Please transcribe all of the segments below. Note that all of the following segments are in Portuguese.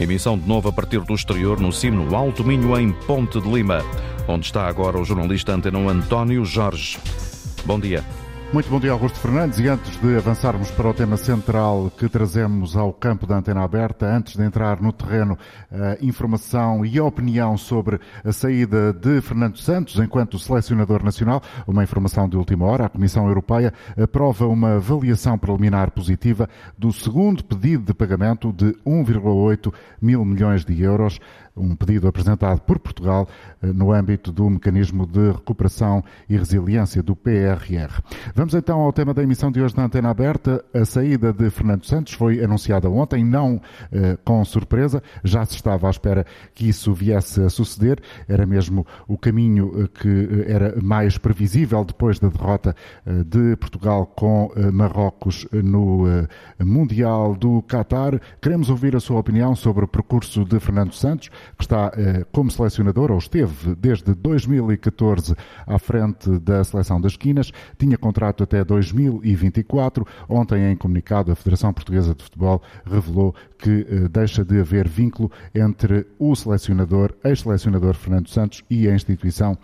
Emissão de novo a partir do exterior no Sino Alto Minho, em Ponte de Lima, onde está agora o jornalista Antenão António Jorge. Bom dia. Muito bom dia, Augusto Fernandes. E antes de avançarmos para o tema central que trazemos ao campo da antena aberta, antes de entrar no terreno, a informação e a opinião sobre a saída de Fernando Santos enquanto selecionador nacional, uma informação de última hora, a Comissão Europeia aprova uma avaliação preliminar positiva do segundo pedido de pagamento de 1,8 mil milhões de euros um pedido apresentado por Portugal eh, no âmbito do Mecanismo de Recuperação e Resiliência do PRR. Vamos então ao tema da emissão de hoje na Antena Aberta. A saída de Fernando Santos foi anunciada ontem, não eh, com surpresa, já se estava à espera que isso viesse a suceder, era mesmo o caminho eh, que eh, era mais previsível depois da derrota de Portugal com Marrocos no Mundial do Qatar. Queremos ouvir a sua opinião sobre o percurso de Fernando Santos que está eh, como selecionador, ou esteve desde 2014 à frente da seleção das Quinas, tinha contrato até 2024. Ontem, em comunicado, a Federação Portuguesa de Futebol revelou que eh, deixa de haver vínculo entre o selecionador, ex-selecionador Fernando Santos e a instituição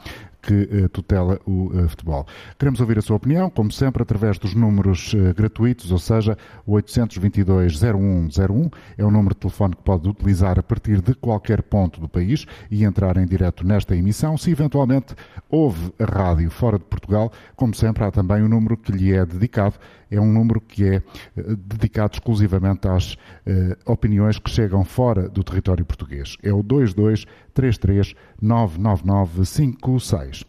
que uh, tutela o uh, futebol. Queremos ouvir a sua opinião, como sempre, através dos números uh, gratuitos, ou seja, o 822-0101 é o número de telefone que pode utilizar a partir de qualquer ponto do país e entrar em direto nesta emissão. Se eventualmente ouve a rádio fora de Portugal, como sempre, há também o um número que lhe é dedicado é um número que é dedicado exclusivamente às opiniões que chegam fora do território português. É o 2233 99956.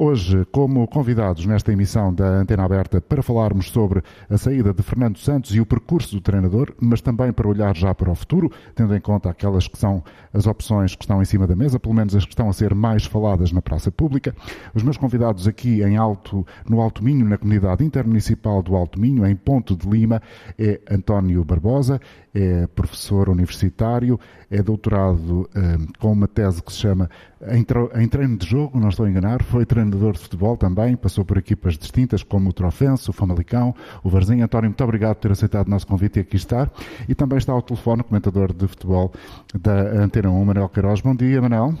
Hoje, como convidados nesta emissão da Antena Aberta para falarmos sobre a saída de Fernando Santos e o percurso do treinador, mas também para olhar já para o futuro, tendo em conta aquelas que são as opções que estão em cima da mesa, pelo menos as que estão a ser mais faladas na praça pública. Os meus convidados aqui em Alto, no Alto Minho, na comunidade intermunicipal do Alto Minho, em Ponto de Lima, é António Barbosa, é professor universitário, é doutorado eh, com uma tese que se chama em, em, treino de jogo, não estou a enganar, foi treinador de futebol também, passou por equipas distintas como o Trofense, o Famalicão, o Varzinho. António, muito obrigado por ter aceitado o nosso convite e aqui estar. E também está ao telefone o comentador de futebol da Antena 1, Manuel Queiroz. Bom dia, Manuel.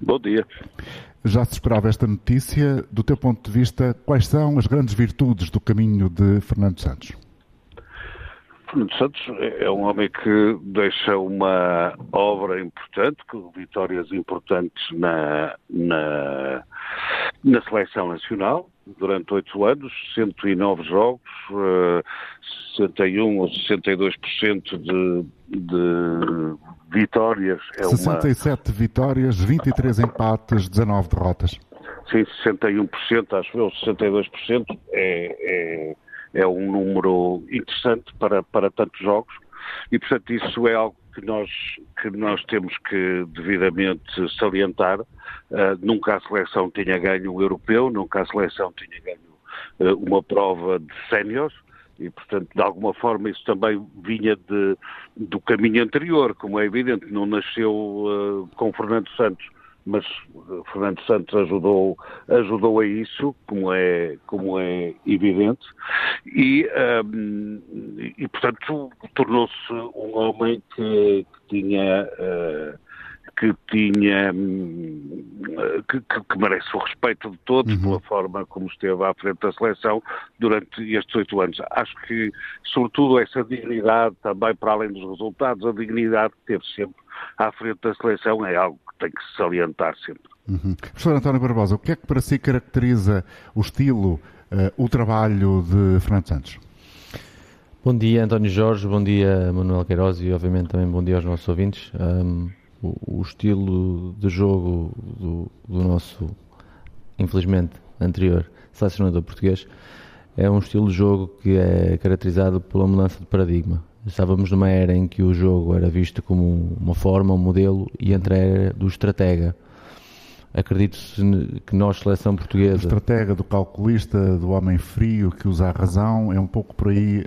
Bom dia. Já se esperava esta notícia. Do teu ponto de vista, quais são as grandes virtudes do caminho de Fernando Santos? Fernando Santos é um homem que deixa uma obra importante, com vitórias importantes na, na, na seleção nacional, durante oito anos, 109 jogos, 61 ou 62% de, de vitórias. É 67 uma... vitórias, 23 empates, 19 derrotas. Sim, 61%, acho eu, 62% é, é é um número interessante para, para tantos jogos e, portanto, isso é algo que nós, que nós temos que devidamente salientar. Uh, nunca a seleção tinha ganho um europeu, nunca a seleção tinha ganho uh, uma prova de séniores e, portanto, de alguma forma isso também vinha de, do caminho anterior, como é evidente, não nasceu uh, com Fernando Santos mas eh, Fernando Santos ajudou, ajudou a isso, como é, como é evidente, e, um, ehm, e portanto tornou-se um homem que, que tinha uh, que tinha que, que, merece o respeito de todos uhum. pela forma como esteve à frente da seleção durante estes oito anos. Acho que, sobretudo, essa dignidade também, para além dos resultados, a dignidade que teve sempre à frente da seleção é algo que tem que se salientar sempre. Uhum. Professor António Barbosa, o que é que para si caracteriza o estilo, uh, o trabalho de Fernando Santos? Bom dia, António Jorge, bom dia, Manuel Queiroz e, obviamente, também bom dia aos nossos ouvintes. Um, o, o, estilo de jogo do, do, nosso, infelizmente, anterior selecionador português é um estilo de jogo que é caracterizado pela mudança de paradigma. Estávamos numa era em que o jogo era visto como uma forma, um modelo, e entre a era do estratega. Acredito que nós, seleção portuguesa. A estratega do calculista, do homem frio que usa a razão, é um pouco por aí uh,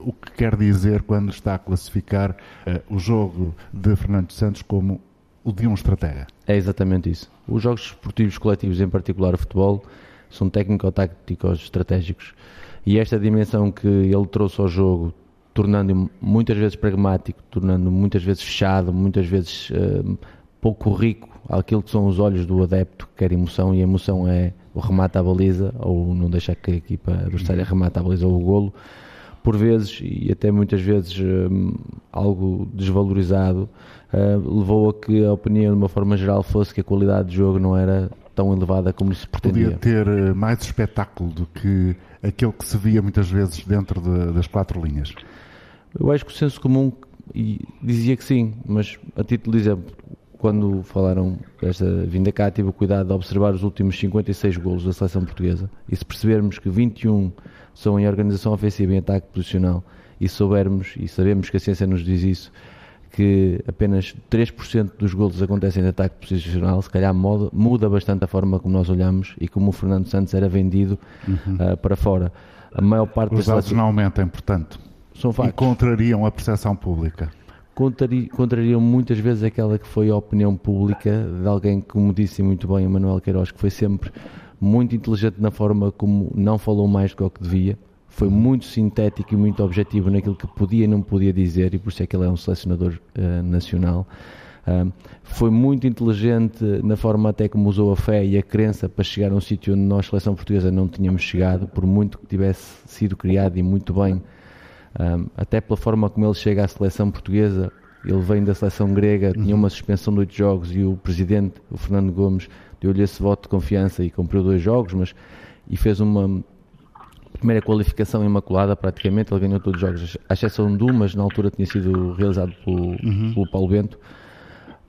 o que quer dizer quando está a classificar uh, o jogo de Fernando Santos como o de um estratega. É exatamente isso. Os jogos esportivos coletivos, em particular o futebol, são técnico-táticos estratégicos. E esta dimensão que ele trouxe ao jogo tornando-o muitas vezes pragmático, tornando-o muitas vezes fechado, muitas vezes uh, pouco rico àquilo que são os olhos do adepto, que quer emoção, e a emoção é o remate à baliza, ou não deixar que a equipa adversária remate à baliza ou o golo, por vezes, e até muitas vezes um, algo desvalorizado, uh, levou a que a opinião, de uma forma geral, fosse que a qualidade de jogo não era tão elevada como se pretendia. Podia ter eh, mais espetáculo do que aquele que se via muitas vezes dentro de, das quatro linhas. Eu acho que o senso comum dizia que sim, mas a título de exemplo, quando falaram desta vinda cá, tive o cuidado de observar os últimos 56 golos da seleção portuguesa e se percebermos que 21 são em organização ofensiva e em ataque posicional e soubermos e sabemos que a ciência nos diz isso, que apenas 3% dos golos acontecem em ataque posicional, se calhar muda, muda, bastante a forma como nós olhamos e como o Fernando Santos era vendido uhum. uh, para fora. A maior parte Os dados não aumentam, portanto. São factos. E contrariam a percepção pública. contrariam muitas vezes aquela que foi a opinião pública de alguém, como disse muito bem o Manuel Queiroz, que foi sempre muito inteligente na forma como não falou mais do que devia, foi muito sintético e muito objetivo naquilo que podia e não podia dizer, e por isso é que ele é um selecionador uh, nacional. Uh, foi muito inteligente na forma até como usou a fé e a crença para chegar a um sítio onde nós, seleção portuguesa, não tínhamos chegado, por muito que tivesse sido criado e muito bem, um, até pela forma como ele chega à seleção portuguesa. Ele vem da seleção grega, tinha uhum. uma suspensão de oito jogos e o presidente, o Fernando Gomes, deu-lhe esse voto de confiança e cumpriu dois jogos, mas e fez uma primeira qualificação imaculada praticamente, ele ganhou todos os jogos, à exceção de um, mas na altura tinha sido realizado pelo, uhum. pelo Paulo Bento.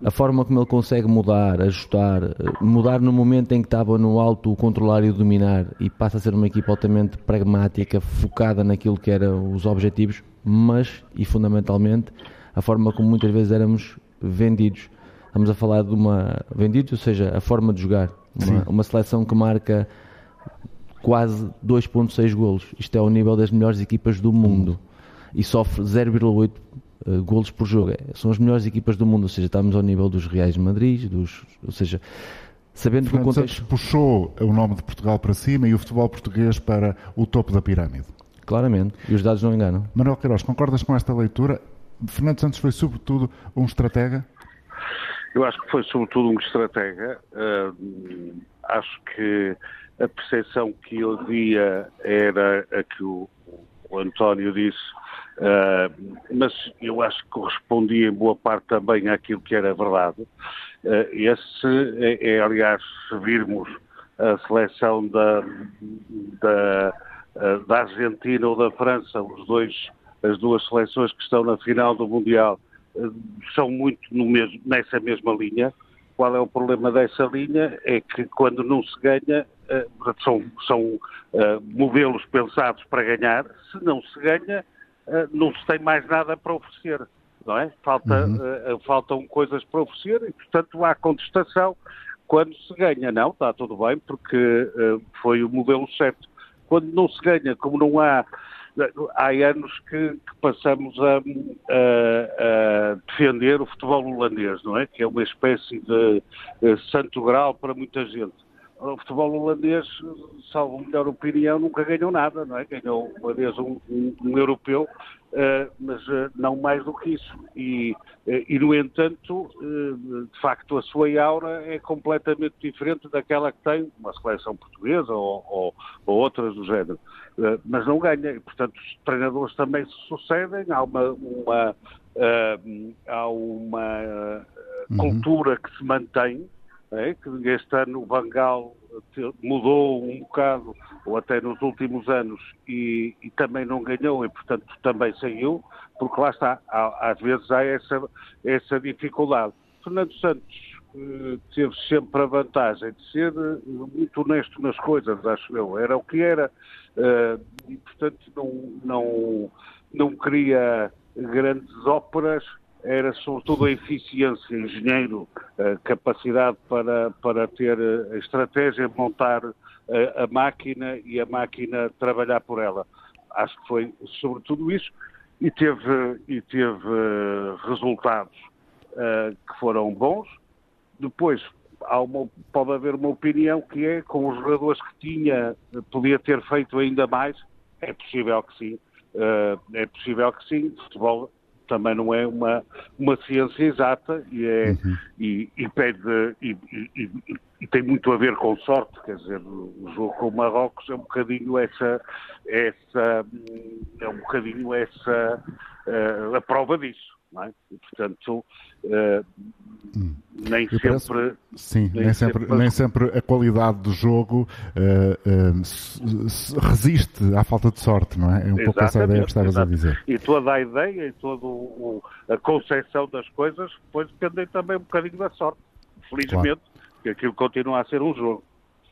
A forma como ele consegue mudar, ajustar, mudar no momento em que estava no alto, o controlar e o dominar, e passa a ser uma equipa altamente pragmática, focada naquilo que eram os objetivos, mas, e fundamentalmente, a forma como muitas vezes éramos vendidos. Estamos a falar de uma. vendidos, ou seja, a forma de jogar. Uma, uma seleção que marca quase 2.6 golos. Isto é o nível das melhores equipas do mundo. E sofre 0,8 uh, golos por jogo. É, são as melhores equipas do mundo, ou seja, estamos ao nível dos Reais de Madrid, dos, ou seja, sabendo Fernando que o contexto... Santos puxou o nome de Portugal para cima e o futebol português para o topo da pirâmide. Claramente, e os dados não enganam. Manuel Queiroz, concordas com esta leitura? Fernando Santos foi sobretudo um estratega? Eu acho que foi sobretudo um estratega. Uh, acho que a percepção que havia era a que o, o António disse, uh, mas eu acho que correspondia em boa parte também àquilo que era verdade. Uh, esse é, é, aliás, se virmos a seleção da, da, uh, da Argentina ou da França, os dois, as duas seleções que estão na final do Mundial, são muito mesmo, nessa mesma linha. Qual é o problema dessa linha? É que quando não se ganha, são, são modelos pensados para ganhar. Se não se ganha, não se tem mais nada para oferecer. Não é? Falta, uhum. faltam coisas para oferecer e, portanto, há contestação quando se ganha. Não, está tudo bem, porque foi o modelo certo. Quando não se ganha, como não há há anos que, que passamos a, a, a, defender o futebol holandês, não é? Que é uma espécie de, de santo grau para muita gente. O futebol holandês, salvo melhor opinião, nunca ganhou nada, não é? Ganhou uma vez um, um, um europeu, uh, mas uh, não mais do que isso. E, uh, e no entanto, de facto, a sua aura é completamente diferente daquela que tem uma seleção portuguesa ou, ou, ou outras do género. mas não ganha. E, portanto, os treinadores também se sucedem. Há uma, uma há uma uhum. cultura que se mantém é, que este ano o Bangal mudou um bocado, ou até nos últimos anos, e, e, também não ganhou e, portanto, também saiu, porque lá está, há, às vezes há essa, essa dificuldade. Fernando Santos teve sempre a vantagem de ser eh, muito honesto nas coisas, acho eu. Era o que era, eh, e, portanto, não, não, não queria grandes óperas, era sobretudo a eficiência, engenheiro, capacidade para, para ter a estratégia, montar a, a, máquina e a máquina trabalhar por ela. Acho que foi sobretudo isso e teve, e teve resultados uh, que foram bons. Depois, uma, pode haver uma opinião que é, com os jogadores que tinha, podia ter feito ainda mais. É possível que sim. é possível que sim, futebol também não é uma, uma ciência exata e, é, uhum. e, e, pede, e, e, tem muito a ver com sorte, quer dizer, o jogo com o Marrocos é um bocadinho essa, essa é um bocadinho essa uh, a prova disso. É? E, portanto, uh, hum. nem sempre. Parece, sim, nem, nem sempre, sempre, nem sempre a qualidade do jogo uh, uh, resiste à falta de sorte, não é? É um pouco essa ideia que estavas a dizer. E toda a ideia e toda o, a concepção das coisas depois dependem também um bocadinho da sorte. Felizmente, claro. que aquilo continua a ser um jogo.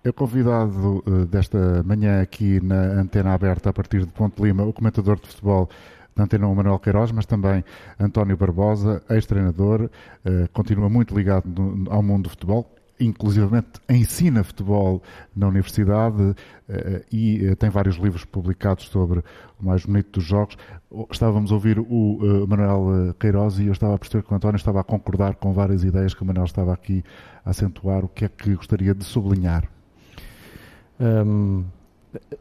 Eu convidado desta manhã aqui na antena aberta a partir de Ponte Lima o comentador de futebol da Antena Manuel Queiroz, mas também António Barbosa, ex-treinador, eh, continua muito ligado ao mundo do futebol, inclusivamente ensina futebol na universidade eh, e eh, tem vários livros publicados sobre o mais bonito dos jogos. Estávamos a ouvir o Manuel Queiroz e eu estava a perceber que o António estava a concordar com várias ideias que o Manuel estava aqui a acentuar. O que é que gostaria de sublinhar? Um,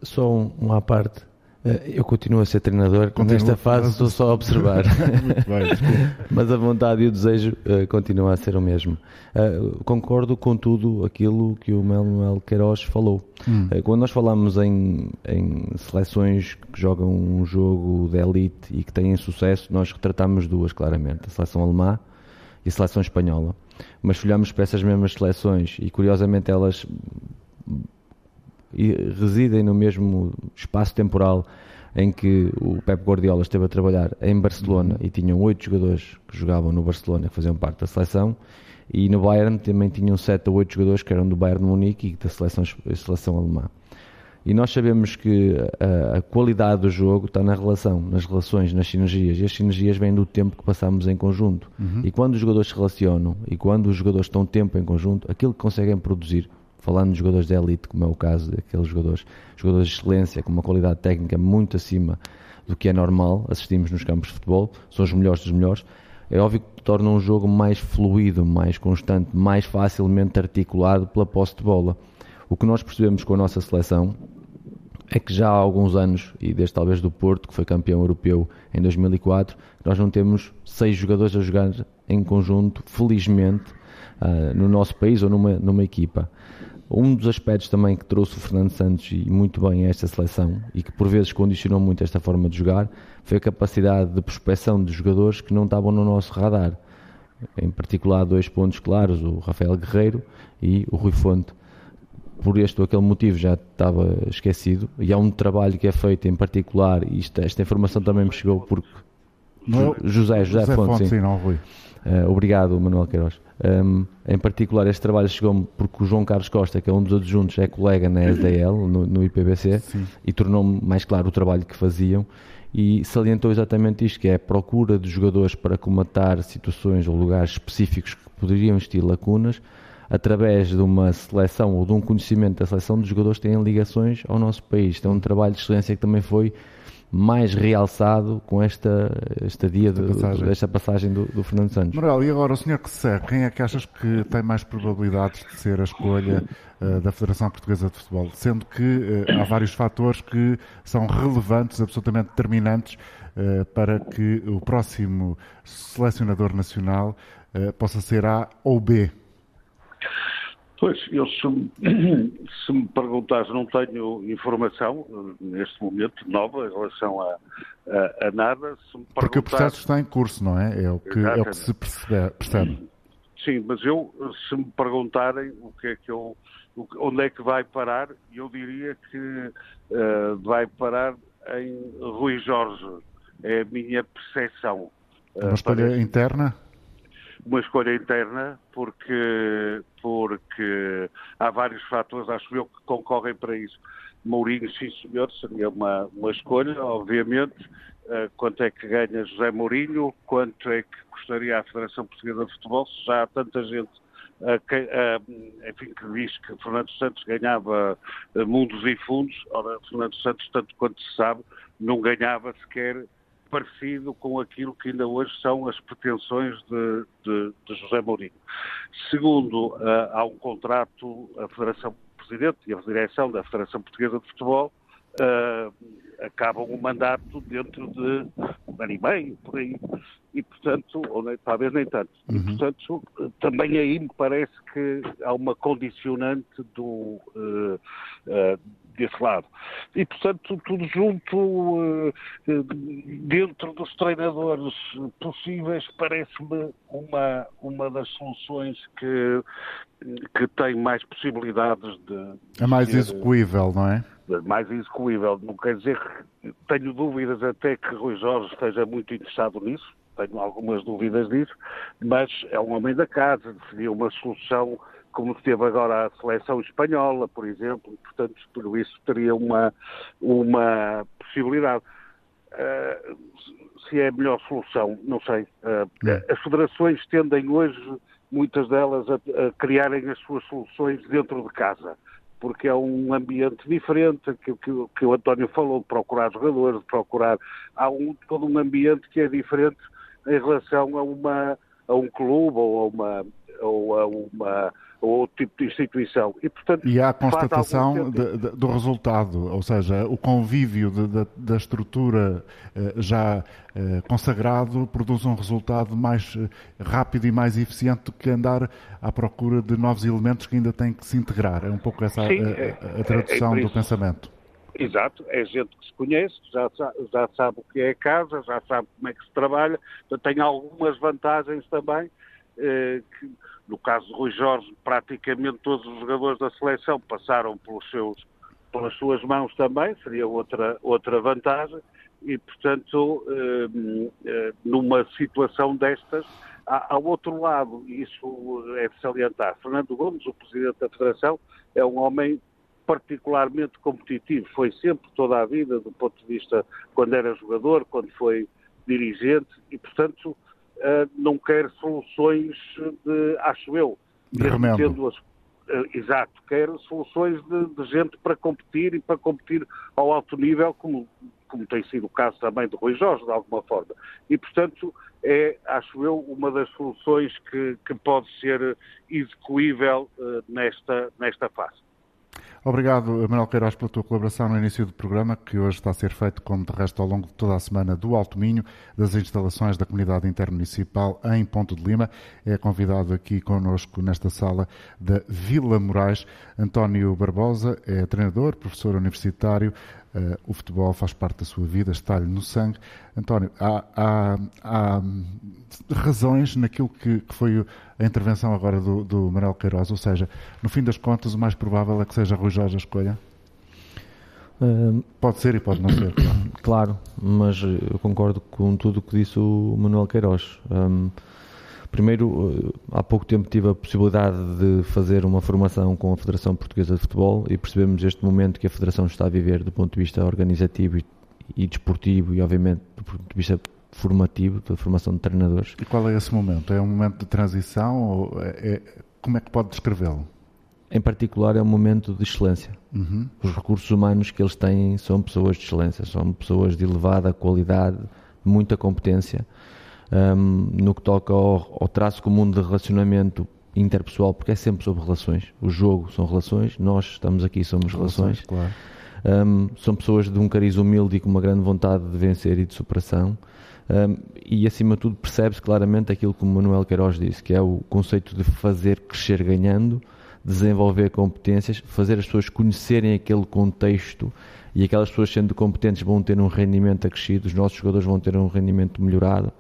só um, uma parte eu continuo a ser treinador, Continuo, nesta fase estou só a observar. bem, mas a vontade e o desejo uh, continua a ser o mesmo. Uh, concordo com tudo aquilo que o Manuel Queiroz falou. Hum. Uh, quando nós falamos em, em, seleções que jogam um jogo de elite e que têm sucesso, nós retratamos duas claramente: a seleção alemã e a seleção espanhola. Mas olhamos para essas mesmas seleções e curiosamente elas e residem no mesmo espaço temporal em que o Pep Guardiola esteve a trabalhar em Barcelona e tinham oito jogadores que jogavam no Barcelona que faziam parte da seleção e no Bayern também tinham sete ou oito jogadores que eram do Bayern de Munique e da seleção, seleção alemã. E nós sabemos que a, a, qualidade do jogo está na relação, nas relações, nas sinergias. E as sinergias vêm do tempo que passamos em conjunto. Uhum. E quando os jogadores se relacionam e quando os jogadores estão tempo em conjunto, aquilo que conseguem produzir falando de jogadores de elite, como é o caso daqueles jogadores, jogadores de excelência, com uma qualidade técnica muito acima do que é normal, assistimos nos campos de futebol, são os melhores dos melhores, é óbvio que torna um jogo mais fluido, mais constante, mais facilmente articulado pela posse de bola. O que nós percebemos com a nossa seleção é que já há alguns anos, e desde talvez do Porto, que foi campeão europeu em 2004, nós não temos seis jogadores a jogar em conjunto, felizmente, uh, no nosso país ou numa, numa equipa. Um dos aspectos também que trouxe o Fernando Santos e muito bem a esta seleção e que por vezes condicionou muito esta forma de jogar foi a capacidade de prospecção de jogadores que não estavam no nosso radar. Em particular, dois pontos claros: o Rafael Guerreiro e o Rui Fonte. Por este ou aquele motivo já estava esquecido. E há um trabalho que é feito em particular, e esta, informação também me chegou porque. Não, José, José, José Fonte, Fonte, sim não, Rui. Uh, obrigado, Manuel Queiroz. Um, em particular, este trabalho chegou-me porque o João Carlos Costa, que é um dos adjuntos, é colega na SDL, no, no IPBC, Sim. e tornou-me mais claro o trabalho que faziam e salientou exatamente isto, que é a procura de jogadores para comatar situações ou lugares específicos que poderiam existir lacunas, através de uma seleção ou de um conhecimento da seleção dos jogadores que têm ligações ao nosso país. Então, um trabalho de excelência que também foi mais realçado com esta estadia esta passagem, desta passagem do, do, Fernando Santos. Moral, e agora o senhor que segue, quem é que achas que tem mais probabilidades de ser a escolha uh, da Federação Portuguesa de Futebol? Sendo que uh, há vários fatores que são relevantes, absolutamente determinantes uh, para que o próximo selecionador nacional possa ser A ou B. Pois, eu se, se me perguntares, não tenho informação neste momento nova em relação a, a, a nada. Porque o processo está em curso, não é? É o que, é o que se percebe, percebe. Sim, mas eu, se me perguntarem o que é que eu, onde é que vai parar, eu diria que uh, vai parar em Rui Jorge. É a minha percepção. Uma escolha uh, interna? Uma escolha interna, porque, porque há vários fatores, acho eu, que concorrem para isso. Mourinho, sim senhor, seria uma, uma escolha, obviamente. Uh, quanto é que ganha José Mourinho? Quanto é que gostaria a Federação Portuguesa de Futebol? Se já há tanta gente uh, que, uh, enfim, que diz que Fernando Santos ganhava mundos e fundos, ora, Fernando Santos, tanto quanto se sabe, não ganhava sequer parecido com aquilo que ainda hoje são as pretensões de, de, de José Mourinho. Segundo, uh, há um contrato, a Federação Presidente e a direção da Federação Portuguesa de Futebol uh, acabam o mandato dentro de um ano e meio, por aí. E, portanto, ou nem, talvez nem tanto. Uhum. E, portanto, também aí me parece que há uma condicionante do, uh, uh, desse lado. E, portanto, tudo junto, uh, dentro dos treinadores possíveis, parece-me uma, uma das soluções que, que tem mais possibilidades de. É mais ser, execuível, não é? Mais execuível. Não quer dizer que tenho dúvidas até que Rui Jorge esteja muito interessado nisso. Tenho algumas dúvidas disso, mas é um homem da casa, seria uma solução como teve agora a seleção espanhola, por exemplo, portanto, por isso teria uma, uma possibilidade. Uh, se é a melhor solução, não sei. Uh, as federações tendem hoje, muitas delas, a, a, criarem as suas soluções dentro de casa, porque é um ambiente diferente, que, que, que o António falou, de procurar jogadores, de procurar. Há um, todo um ambiente que é diferente em relação a, uma, a um clube ou a uma, ou a uma ou outro tipo de instituição. E, portanto, e há a constatação de, de, do resultado, ou seja, o convívio de, da estrutura eh, já eh, consagrado produz um resultado mais eh, rápido e mais eficiente do que andar à procura de novos elementos que ainda têm que se integrar. É um pouco essa Sim, a, a, a, é, tradução é, é do pensamento. Exato, é gente que se conhece, já, já sabe o que é a casa, já sabe como é que se trabalha, tem algumas vantagens também eh, que, no caso de Rui Jorge, praticamente todos os jogadores da seleção passaram pelos seus, pelas suas mãos também, seria outra, outra vantagem, e, portanto, eh, eh, numa situação destas, ao outro lado, isso é de salientar, Fernando Gomes, o Presidente da Federação, é um homem particularmente competitivo, foi sempre toda a vida, do ponto de vista quando era jogador, quando foi dirigente, e, portanto, não quer soluções de, acho eu, tendo as, uh, exato, quer soluções de, de, gente para competir e para competir ao alto nível, como, como tem sido o caso também de Rui Jorge, de alguma forma. E, portanto, é, acho eu, uma das soluções que, que pode ser execuível uh, nesta, nesta fase. Obrigado, Manuel Queiroz, pela tua colaboração no início do programa, que hoje está a ser feito, como de resto, ao longo de toda a semana do Alto Minho, das instalações da Comunidade Intermunicipal em Ponto de Lima. É convidado aqui connosco nesta sala da Vila Moraes, António Barbosa, é treinador, professor universitário, Uh, o futebol faz parte da sua vida, está-lhe no sangue. António, há, há, há razões naquilo que, que, foi a intervenção agora do, do Manuel Queiroz, ou seja, no fim das contas, o mais provável é que seja Rui Jorge a escolha? Uh, pode ser e pode não ser, claro. claro. mas eu concordo com tudo o que disse o Manuel Queiroz. Um, Primeiro, eh, há pouco tempo tive a possibilidade de fazer uma formação com a Federação Portuguesa de Futebol e percebemos este momento que a Federação está a viver do ponto de vista organizativo e, desportivo e, obviamente, do ponto de vista formativo, da formação de treinadores. E qual é esse momento? É um momento de transição ou é, é como é que pode descrevê-lo? Em particular, é um momento de excelência. Uhum. Os recursos humanos que eles têm são pessoas de excelência, são pessoas de elevada qualidade, muita competência um, no que toca ao, ao traço comum de relacionamento interpessoal, porque é sempre sobre relações. O jogo são relações, nós estamos aqui somos relações. relações. Claro. Um, são pessoas de um cariz humilde e com uma grande vontade de vencer e de superação. Um, e acima de tudo percebe-se claramente aquilo que o Manuel Queiroz disse, que é o conceito de fazer crescer ganhando, desenvolver competências, fazer as pessoas conhecerem aquele contexto e aquelas pessoas sendo competentes vão ter um rendimento acrescido, os nossos jogadores vão ter um rendimento melhorado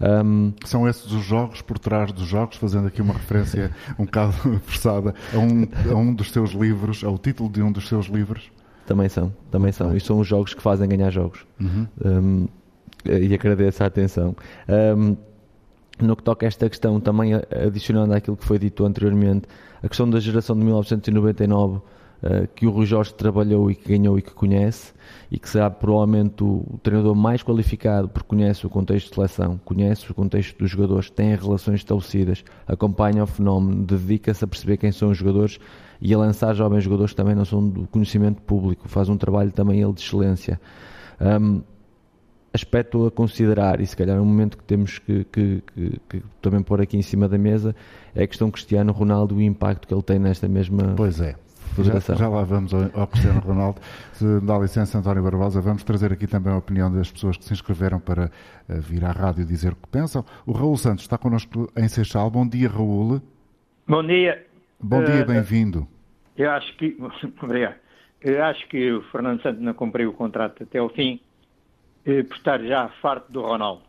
um, São esses os jogos por trás dos jogos, fazendo aqui uma referência um bocado forçada a um, a um dos seus livros, ao título de um dos seus livros? Também são, também são. E são os jogos que fazem ganhar jogos. Uhum. Um, e agradeço a atenção. Um, no que toca a esta questão, também adicionando àquilo que foi dito anteriormente, a questão da geração de 1999 eh, que o Rui Jorge trabalhou e que ganhou e que conhece e que será provavelmente o treinador mais qualificado porque conhece o contexto de seleção, conhece o contexto dos jogadores, tem relações estabelecidas, acompanha o fenómeno, dedica-se a perceber quem são os jogadores e a lançar jovens jogadores que também não são do conhecimento público, faz um trabalho também ele de excelência. Um, aspecto a considerar, e se calhar um momento que temos que, que, que, que, também pôr aqui em cima da mesa, é a questão Cristiano Ronaldo e o impacto que ele tem nesta mesma pois é Já, já, lá vamos ao, ao Cristiano Ronaldo. Se dá licença, António Barbosa, vamos trazer aqui também a opinião das pessoas que se inscreveram para uh, vir à rádio dizer o que pensam. O Raul Santos está connosco em Seixal. Bom dia, Raul. Bom dia. Bom dia, uh, bem-vindo. Eu acho que. Obrigado. Eu acho que o Fernando Santos não cumpriu o contrato até o fim, uh, por estar já farto do Ronaldo.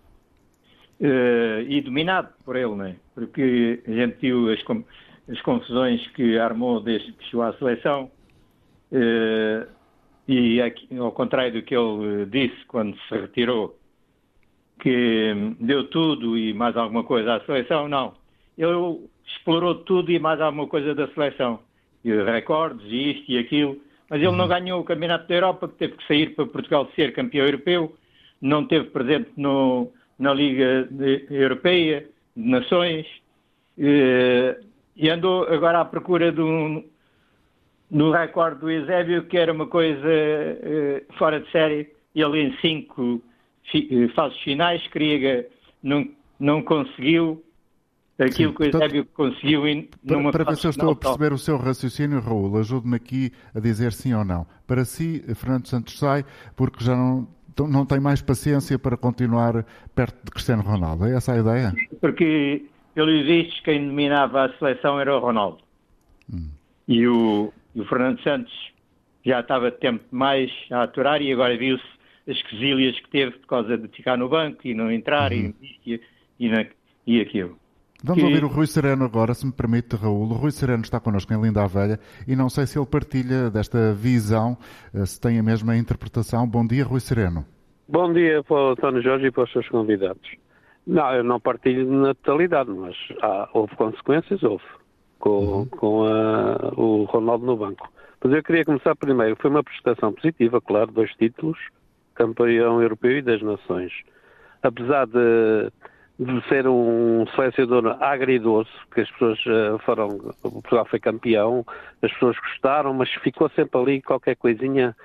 e dominado por ele, não é? Porque a gente viu as as confusões que armou desde que chegou à seleção. Eh, e ao contrário do que ele disse quando se retirou, que deu tudo e mais alguma coisa à seleção, não. Ele explorou tudo e mais alguma coisa da seleção. E recordes, e isto e aquilo. Mas ele não uhum. ganhou o Campeonato da Europa, que teve que sair para Portugal ser campeão europeu. Não teve presente no, na Liga Europeia de Nações. Eh, e andou agora à procura de um, no recorde do Eusébio, que era uma coisa uh, fora de série. Ele em cinco fi, uh, fases finais queria, não, não conseguiu aquilo Sim, que o Eusébio conseguiu em, numa Para, para ver se eu estou a perceber o seu raciocínio, Raul, ajude-me aqui a dizer sim ou não. Para si, Fernando Santos sai porque já não, não tem mais paciência para continuar perto de Cristiano Ronaldo. É essa a ideia? Porque pelos vistos, quem dominava a seleção era o Ronaldo. Hum. E o, o, Fernando Santos já estava tempo mais a aturar e agora viu-se as quesilhas que teve por causa de ficar no banco e não entrar uhum. e, e, e, na, e, aquilo. Vamos que... ouvir o Rui Sereno agora, se me permite, Raul. O Rui Sereno está connosco em Linda Velha e não sei se ele partilha desta visão, eh, se tem a mesma interpretação. Bom dia, Rui Sereno. Bom dia para o António Jorge e para os seus convidados. Não, eu não partilho na totalidade, mas há, houve consequências, houve, com, uhum. com a, o Ronaldo no banco. Mas eu queria começar primeiro, foi uma prestação positiva, claro, dois títulos, campeão europeu e das nações. Apesar de, de ser um selecionador agridoce, que as pessoas uh, foram, o Portugal foi campeão, as pessoas gostaram, mas ficou sempre ali qualquer coisinha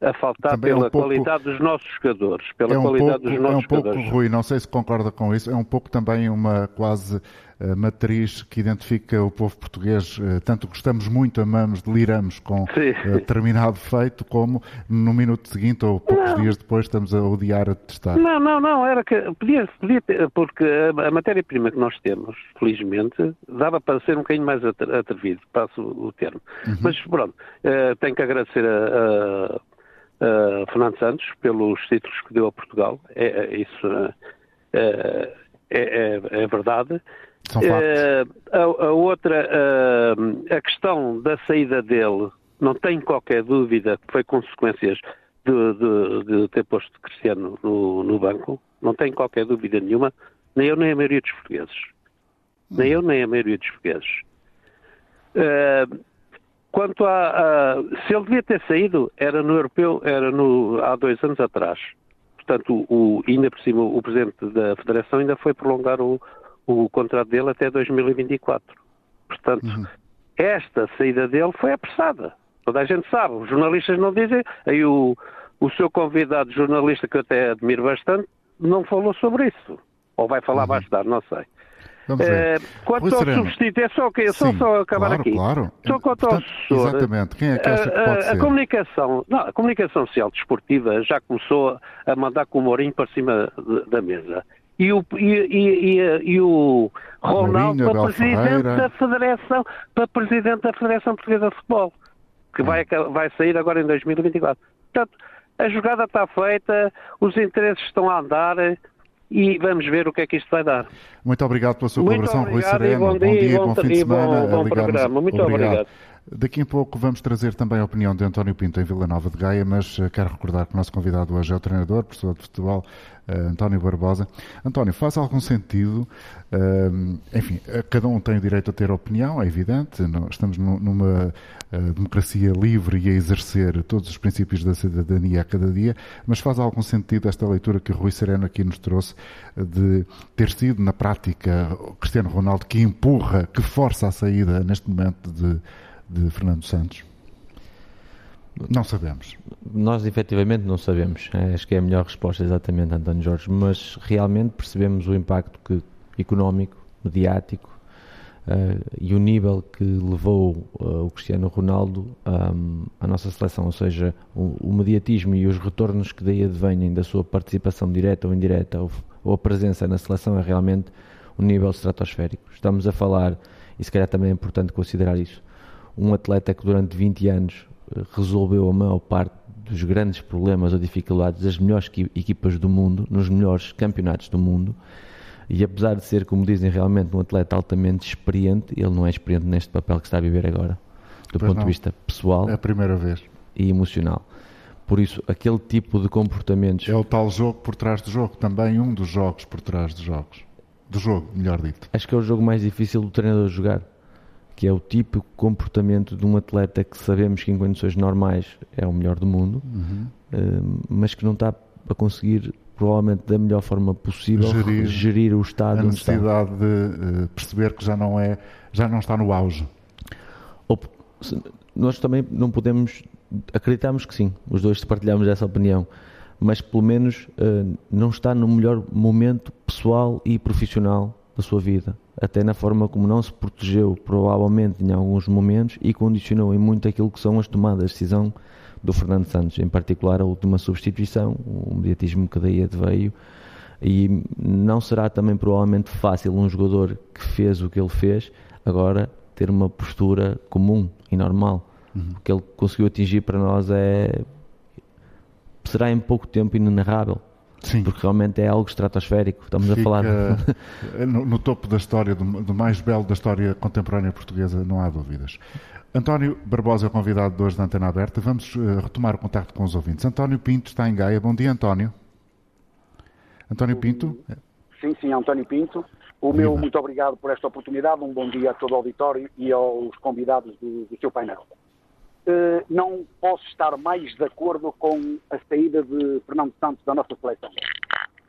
a faltar Também pela é um pouco, qualidade dos nossos jogadores, pela é um qualidade pouco, dos nossos É um pouco, jogadores. Rui, não sei se concorda com isso, é um pouco também uma quase uh, matriz que identifica o povo português, uh, tanto gostamos muito, amamos, deliramos com uh, determinado feito, como no minuto seguinte ou poucos não. dias depois estamos a odiar, a testar. Não, não, não, era que podia, podia ter, porque a, a matéria-prima que nós temos, felizmente, dava para ser um bocadinho mais atrevido, passo o termo. Uhum. Mas pronto, tenho que agradecer a, a uh, Fernando Santos pelos títulos que deu a Portugal. É, é isso uh, é, é, verdade. Uh, a, a, outra, a questão da saída dele, não tenho qualquer dúvida que foi consequências de, de, de ter posto Cristiano no, no, banco. Não tenho qualquer dúvida nenhuma. Nem eu, nem a maioria dos portugueses. Nem eu, nem a maioria dos portugueses. Uh, Quanto a, a, se ele devia ter saído, era no europeu, era no, há dois anos atrás. Portanto, o, ainda por cima, o presidente da Federação ainda foi prolongar o, o contrato dele até 2024. Portanto, uhum. esta saída dele foi apressada. Toda a gente sabe, os jornalistas não dizem. Aí o, o seu convidado jornalista, que eu até admiro bastante, não falou sobre isso. Ou vai falar uhum. mais tarde, não sei. É, quanto ao substituto, é só, okay, só, só acabar claro, aqui. Claro. Só quanto ao sucessor. Exatamente. Quem é que acha que pode a, ser? A comunicação, não, a comunicação social desportiva já começou a mandar com o Mourinho para cima de, da mesa. E o, e, e, e, e o Ronaldo para presidente da Federação, para presidente da Federação Portuguesa de Futebol, que vai, hum. vai sair agora em 2024. Portanto, a jogada está feita, os interesses estão a andar, e vamos ver o que é que isto vai dar. Muito obrigado pela sua colaboração, Rui Sereno. Bom, bom dia, bom, bom fim de semana. Bom, bom programa. Muito obrigado. obrigado. Daqui a pouco vamos trazer também a opinião de António Pinto em Vila Nova de Gaia, mas eh, quero recordar que o nosso convidado hoje é o treinador, professor de futebol, uh, António Barbosa. António, faz algum sentido, uh, enfim, cada um tem o direito a ter opinião, é evidente, estamos numa democracia livre e a exercer todos os princípios da cidadania a cada dia, mas faz algum sentido esta leitura que o Rui Sereno aqui nos trouxe de ter sido, na prática, Cristiano Ronaldo que empurra, que força a saída neste momento de de Fernando Santos? Não sabemos. Nós efetivamente não sabemos. É, acho que é a melhor resposta, exatamente, António Jorge. Mas realmente percebemos o impacto que, económico, mediático, uh, e o nível que levou uh, o Cristiano Ronaldo um, à nossa seleção, ou seja, o, o, mediatismo e os retornos que daí advêm da sua participação direta ou indireta ou, ou a presença na seleção é realmente um nível estratosférico. Estamos a falar, e se calhar também é importante considerar isso, um atleta que durante 20 anos uh, resolveu a maior parte dos grandes problemas ou dificuldades das melhores equipas do mundo, nos melhores campeonatos do mundo, e apesar de ser, como dizem, realmente um atleta altamente experiente, ele não é experiente neste papel que está a viver agora, do pois ponto não. de vista pessoal é a primeira vez. e emocional. Por isso, aquele tipo de comportamentos. É o tal jogo por trás do jogo, também um dos jogos por trás dos jogos. Do jogo, melhor dito. Acho que é o jogo mais difícil do treinador jogar, que é o típico comportamento de um atleta que sabemos que em condições normais é o melhor do mundo, uhum. Eh, mas que não está a conseguir provavelmente da melhor forma possível gerir, gerir o estado a necessidade de uh, perceber que já não é já não está no auge. Ou, nós também não podemos acreditamos que sim os dois partilhamos essa opinião mas pelo menos uh, não está no melhor momento pessoal e profissional da sua vida até na forma como não se protegeu provavelmente em alguns momentos e condicionou em muito aquilo que são as tomadas de decisão do Fernando Santos, em particular a última substituição, o mediatismo que daí veio, e não será também provavelmente fácil um jogador que fez o que ele fez agora ter uma postura comum e normal. Uhum. O que ele conseguiu atingir para nós é será em pouco tempo inenarrável. Sim. Porque realmente é algo estratosférico. Estamos Fica a falar. no, no, topo da história, do, do mais belo da história contemporânea portuguesa, não há dúvidas. António Barbosa é o convidado de hoje da Antena Aberta. Vamos uh, retomar o contacto com os ouvintes. António Pinto está em Gaia. Bom dia, António. António Pinto? Sim, sim, António Pinto. O Viva. meu muito obrigado por esta oportunidade. Um bom dia a todo o auditório e aos convidados do, do seu painel. Uh, não posso estar mais de acordo com a saída de Fernando Santos da nossa seleção.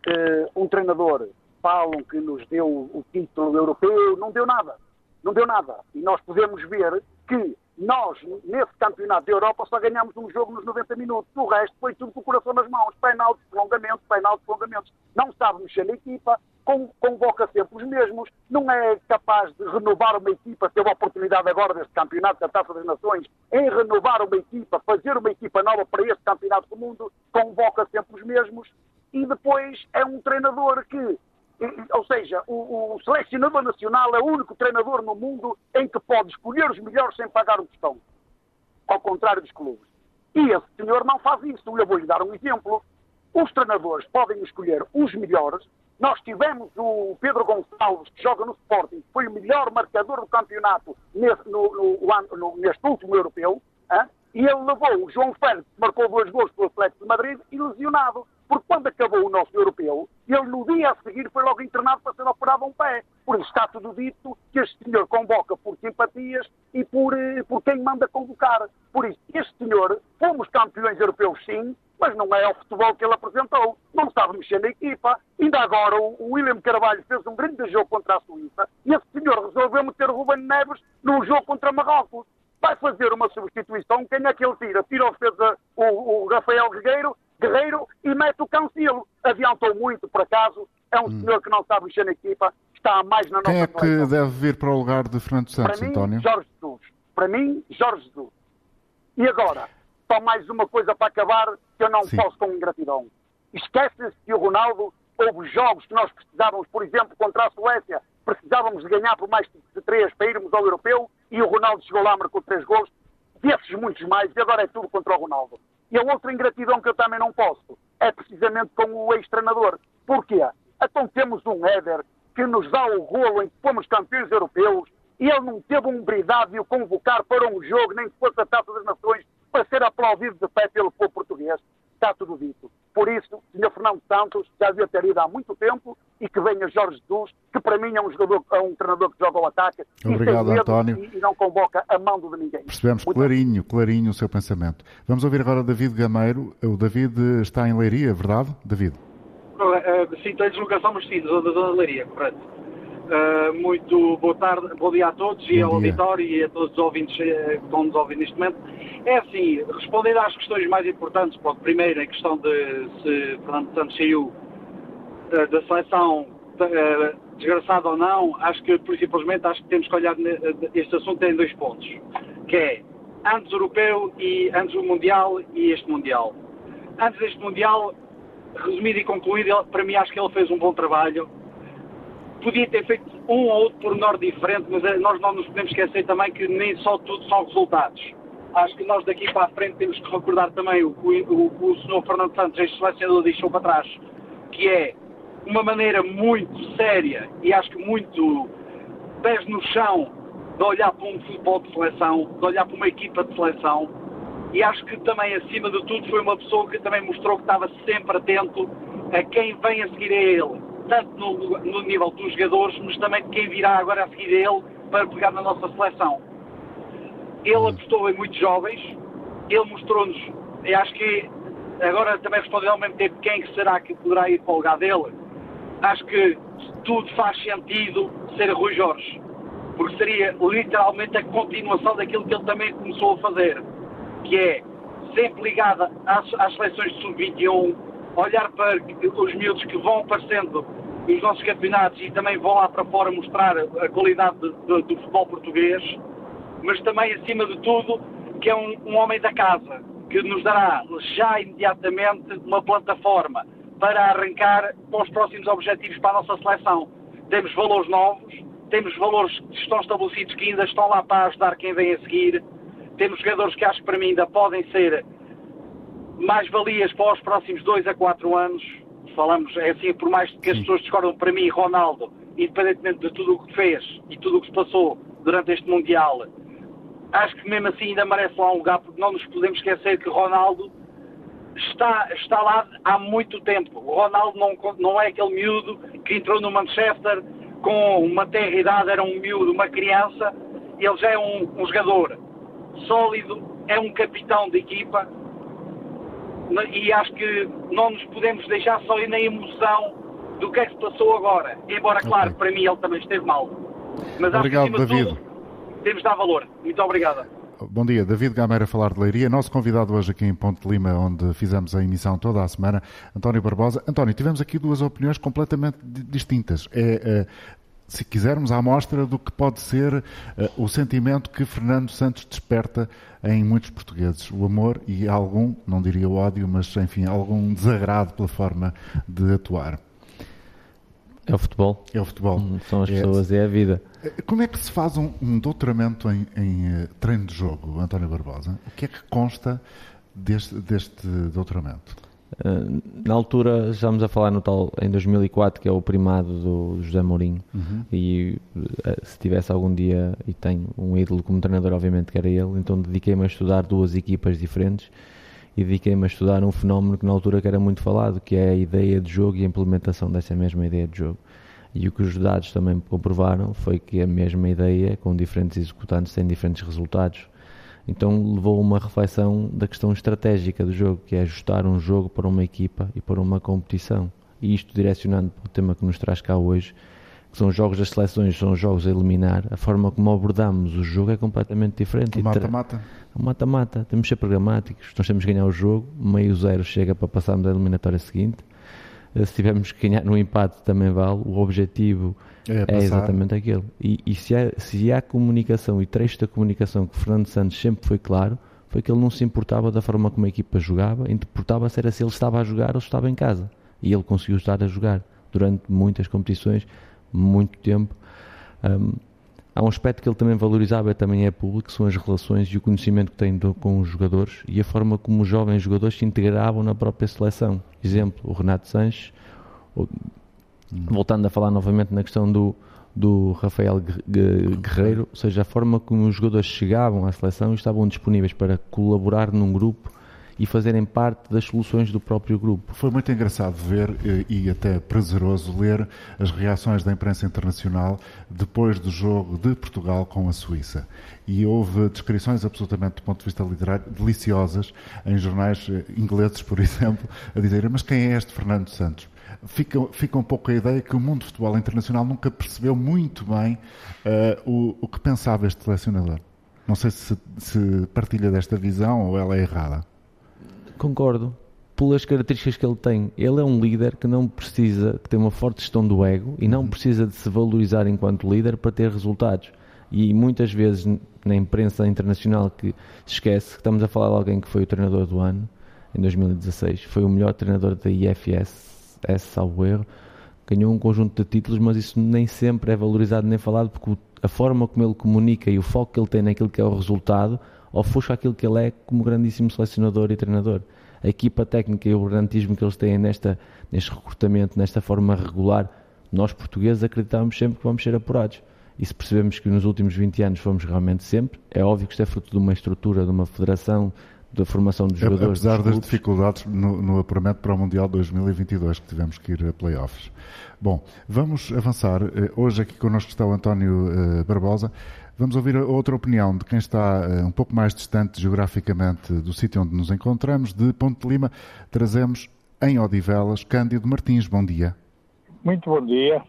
Uh, um treinador falam que nos deu o título europeu, não deu nada. Não deu nada. E nós podemos ver que nós, nesse campeonato da Europa, só ganhamos um jogo nos 90 minutos. O resto foi tudo com o coração nas mãos. Penalti, prolongamento, penalti, prolongamentos. Não sabe mexer na equipa, convoca sempre os mesmos, não é capaz de renovar uma equipa, teve a oportunidade agora deste campeonato da Taça das Nações, em renovar uma equipa, fazer uma equipa nova para este campeonato do mundo, convoca sempre os mesmos. E depois é um treinador que ou seja, o, o, selecionador nacional é o único treinador no mundo em que pode escolher os melhores sem pagar o tostão. Ao contrário dos clubes. E esse senhor não faz isso. Eu vou-lhe dar um exemplo. Os treinadores podem escolher os melhores. Nós tivemos o Pedro Gonçalves, que joga no Sporting, foi o melhor marcador do campeonato nesse, no, no, no, neste último europeu. Hein? E ele levou o João Félix, que marcou dois gols pelo Atlético de Madrid, ilusionado. Porque quando acabou o nosso europeu, ele no dia a seguir foi logo internado para ser operado a um pé. Por isso está tudo dito que este senhor convoca por simpatias e por, eh, por quem manda convocar. Por isso, este senhor, fomos campeões europeus sim, mas não é o futebol que ele apresentou. Não sabe mexer na equipa. Ainda agora o William Carvalho fez um grande jogo contra a Suíça e esse senhor resolveu meter o Ruben Neves num jogo contra Marrocos vai fazer uma substituição, quem é que ele tira? Tira o defesa, o, o Rafael Guerreiro, Guerreiro e mete o Cancelo. Adiantou muito, por acaso. É um hum. senhor que não sabe mexer na equipa, está mais na nossa Quem é que deve vir para o lugar de Fernando Santos, para mim, António? Jorge Jesus. Para mim, Jorge Jesus. E agora, só mais uma coisa para acabar, que eu não Sim. posso com ingratidão. Esquecem-se que o Ronaldo, houve jogos que nós precisávamos, por exemplo, contra a Suécia, precisávamos de ganhar por mais de três para irmos ao Europeu, e o Ronaldo chegou lá, marcou três gols, desses muitos mais, e agora é tudo contra o Ronaldo. E a outra ingratidão que eu também não posso é precisamente com o ex-treinador. Porquê? Então temos um Éder que nos dá o golo em que fomos campeões europeus e ele não teve a umbridade de o convocar para um jogo, nem que fosse a Taça das Nações, para ser aplaudido de pé pelo povo português. Está tudo dito. Por isso, Sr. Fernando Santos já devia ter ido há muito tempo e que venha Jorge Jesus, que para mim é um, jogador, é um treinador que joga ao ataque Obrigado, e, António. E, e, não convoca a mando de ninguém. Percebemos muito clarinho, bem. clarinho o seu pensamento. Vamos ouvir agora o David Gameiro. O David está em Leiria, é verdade? David? Uh, sim, tem deslocação Mercedes, da Zona de Leiria, correto. Uh, muito boa tarde, bom dia a todos bom e ao dia. auditório e a todos os ouvintes uh, que estão nos ouvindo neste momento. É assim, respondendo às questões mais importantes, pode, primeiro a questão de se Fernando Santos saiu uh, da seleção desgraçado ou não, acho que, simplesmente, acho que temos que olhar este assunto em dois pontos, que é antes o europeu e antes o mundial e este mundial. Antes deste mundial, resumido e concluído, para mim acho que ele fez um bom trabalho. Podia ter feito um ou outro pormenor diferente, mas eh, nós não nos podemos esquecer também que nem só tudo são resultados. Acho que nós daqui para a frente temos que recordar também o que o, o, o senhor Fernando Santos, este selecionador, deixou para trás, que é uma maneira muito séria e acho que muito pés no chão de olhar para um futebol de seleção, de olhar para uma equipa de seleção e acho que também, acima de tudo, foi uma pessoa que também mostrou que estava sempre atento a quem vem a seguir a ele, tanto no, no nível dos jogadores, mas também de quem virá agora a seguir a ele para pegar na nossa seleção. Ele apostou em muitos jovens, ele mostrou-nos, e acho que agora também respondendo ao mesmo tempo quem será que poderá ir para o lugar dele, acho que tudo faz sentido ser Rui Jorge, porque seria literalmente a continuação daquilo que ele também começou a fazer, que é sempre ligada às, às seleções de sub-21, olhar para os miúdos que vão aparecendo nos nossos campeonatos e também vão lá para fora mostrar a qualidade de, de, do futebol português, mas também, acima de tudo, que é um, um homem da casa, que nos dará já imediatamente uma plataforma para arrancar para os próximos objetivos para a nossa seleção. Temos valores novos, temos valores que estão estabelecidos que ainda estão lá para ajudar quem vem a seguir, temos jogadores que acho que para mim ainda podem ser mais valias para os próximos dois a quatro anos. Falamos, é assim, por mais que as pessoas discordam para mim, Ronaldo, independentemente de tudo o que fez e tudo o que se passou durante este Mundial, acho que mesmo assim ainda merece lá um lugar, porque não nos podemos esquecer que Ronaldo está, está lá há muito tempo. O Ronaldo não, não é aquele miúdo que entrou no Manchester com uma terra idade, era um miúdo, uma criança, ele já é um, um jogador sólido, é um capitão de equipa e acho que não nos podemos deixar só ir na emoção do que é que se passou agora. Embora, claro, okay. para mim ele também esteve mal. Mas Obrigado, acho que, David. Tudo, temos de dar valor. Muito obrigado. Bom dia, David Gameira falar de Leiria, nosso convidado hoje aqui em Ponte de Lima, onde fizemos a emissão toda a semana, António Barbosa. António, tivemos aqui duas opiniões completamente distintas. É, é se quisermos, a amostra do que pode ser uh, o sentimento que Fernando Santos desperta em muitos portugueses. O amor e algum, não diria o ódio, mas enfim, algum desagrado pela forma de atuar. É o futebol. É o futebol. Hum, são as é. pessoas, é a vida. Eh, como é que se faz um, um doutoramento em, em uh, treino de jogo, António Barbosa? O que é que consta deste, deste doutoramento? Uh, na altura, estávamos a falar no tal, em 2004, que é o primado do José Mourinho, uhum. e uh, se tivesse algum dia, e tenho um ídolo como treinador, obviamente que era ele, então dediquei-me a estudar duas equipas diferentes e dediquei-me a estudar um fenómeno que na altura que era muito falado, que é a ideia de jogo e a implementação dessa mesma ideia de jogo. E o que os dados também comprovaram foi que a mesma ideia, com diferentes executantes, tem diferentes resultados. Então levou a uma reflexão da questão estratégica do jogo, que é ajustar um jogo para uma equipa e para uma competição. E isto direcionando para o tema que nos traz cá hoje, que são os jogos das seleções, são os jogos a eliminar, a forma como abordamos o jogo é completamente diferente. Mata-mata. Mata-mata. Temos de ser programáticos, nós temos que ganhar o jogo, meio zero chega para passarmos a eliminatória seguinte. Eh, se tivermos que ganhar no empate também vale. O objetivo é, é exatamente aquele. E, e se, há, se há comunicação e trecho da comunicação que Fernando Santos sempre foi claro, foi que ele não se importava da forma como a equipa jogava, importava-se era se ele estava a jogar ou se estava em casa. E ele conseguiu estar a jogar durante muitas competições, muito tempo. Um, há um aspecto que ele também valorizava, também é público, são as relações e o conhecimento que tem do, com os jogadores e a forma como os jovens jogadores se integravam na própria seleção. Exemplo, o Renato Sanches, voltando a falar novamente na questão do, do Rafael Guerreiro, ou seja, a forma como os jogadores chegavam à seleção e estavam disponíveis para colaborar num grupo e fazerem parte das soluções do próprio grupo. Foi muito engraçado ver eh, e até prazeroso ler as reações da imprensa internacional depois do jogo de Portugal com a Suíça. E houve descrições absolutamente, do ponto de vista literário, deliciosas em jornais eh, ingleses, por exemplo, a dizer: Mas quem é este Fernando Santos? fica, fica um pouco a ideia que o mundo do futebol internacional nunca percebeu muito bem uh, o, o que pensava este selecionador. Não sei se, se partilha desta visão ou ela é errada. Concordo. pelas características que ele tem. Ele é um líder que não precisa, que tem uma forte gestão do ego e não precisa de se valorizar enquanto líder para ter resultados. E muitas vezes na imprensa internacional que se esquece que estamos a falar de alguém que foi o treinador do ano em 2016, foi o melhor treinador da IFS, salvo erro, ganhou um conjunto de títulos, mas isso nem sempre é valorizado nem falado porque a forma como ele comunica e o foco que ele tem naquilo que é o resultado ofusca aquilo que ele é como grandíssimo selecionador e treinador. A equipa técnica e o brilhantismo que eles têm nesta, neste recrutamento, nesta forma regular, nós portugueses acreditamos sempre que vamos ser apurados. E se percebemos que nos últimos 20 anos fomos realmente sempre, é óbvio que isto é fruto de uma estrutura, de uma federação, da formação dos jogadores. Apesar dos das dificuldades no, no, apuramento para o Mundial 2022, que tivemos que ir a playoffs. Bom, vamos avançar. Eh, hoje aqui connosco está o António uh, Barbosa. Vamos ouvir outra opinião de quem está uh, um pouco mais distante geograficamente do sítio onde nos encontramos. De Ponte de Lima, trazemos em Odivelas Cândido Martins. Bom dia. Muito bom dia.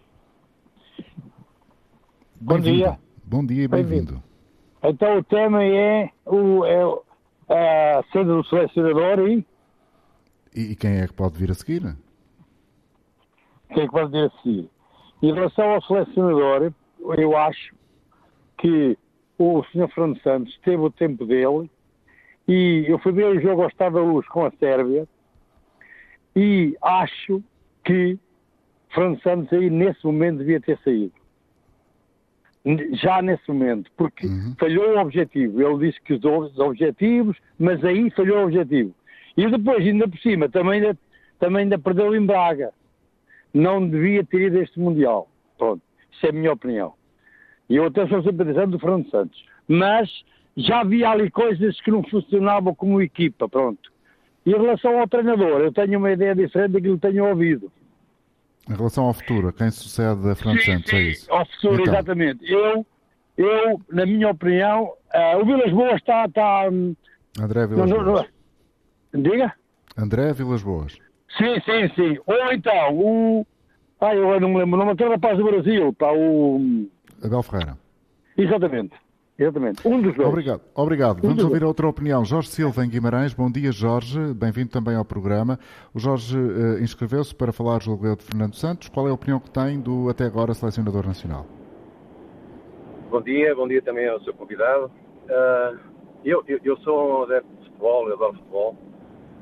Bom dia. Bom dia e bem-vindo. Bem então o tema é, o, é a sede do selecionador e... e... quem é que pode vir a seguir? Quem é que pode vir a seguir? Em relação ao selecionador, eu acho que o Sr. Fernando Santos teve o tempo dele e eu fui ver o jogo ao Estado da Luz com a Sérvia e acho que Fernando Santos aí nesse momento devia ter saído já nesse momento, porque uhum. falhou o objetivo. Ele disse que os objetivos, mas aí falhou o objetivo. E depois, ainda por cima, também ainda, também ainda perdeu em Braga. Não devia ter ido este Mundial. Pronto, isso é a minha opinião. E eu até sou simpatizante do Fernando Santos. Mas já havia ali coisas que não funcionavam como equipa, pronto. E em relação ao treinador, eu tenho uma ideia diferente daquilo que tenho ouvido. Em relação ao futuro, quem sucede a Fernando sim, Santos, é isso? Ao futuro, então. exatamente. Eu, eu, na minha opinião, uh, o Vilas Boas está... está hum, André Vilas Boas. Diga? André Vilas Boas. Sim, sim, sim. Ou então, o... Ah, eu não me lembro o nome, aquele rapaz do Brasil, pá, o... Abel Ferreira. Exatamente. Exatamente. Um dos dois. Obrigado. Obrigado. Um Vamos ouvir dois. outra opinião. Jorge Silva, em Guimarães. Bom dia, Jorge. Bem-vindo também ao programa. O Jorge uh, inscreveu-se para falar, julgo eu, de Fernando Santos. Qual é a opinião que tem do, até agora, selecionador nacional? Bom dia. Bom dia também ao seu convidado. Uh, eu, eu, eu, sou um adepto de futebol, eu adoro futebol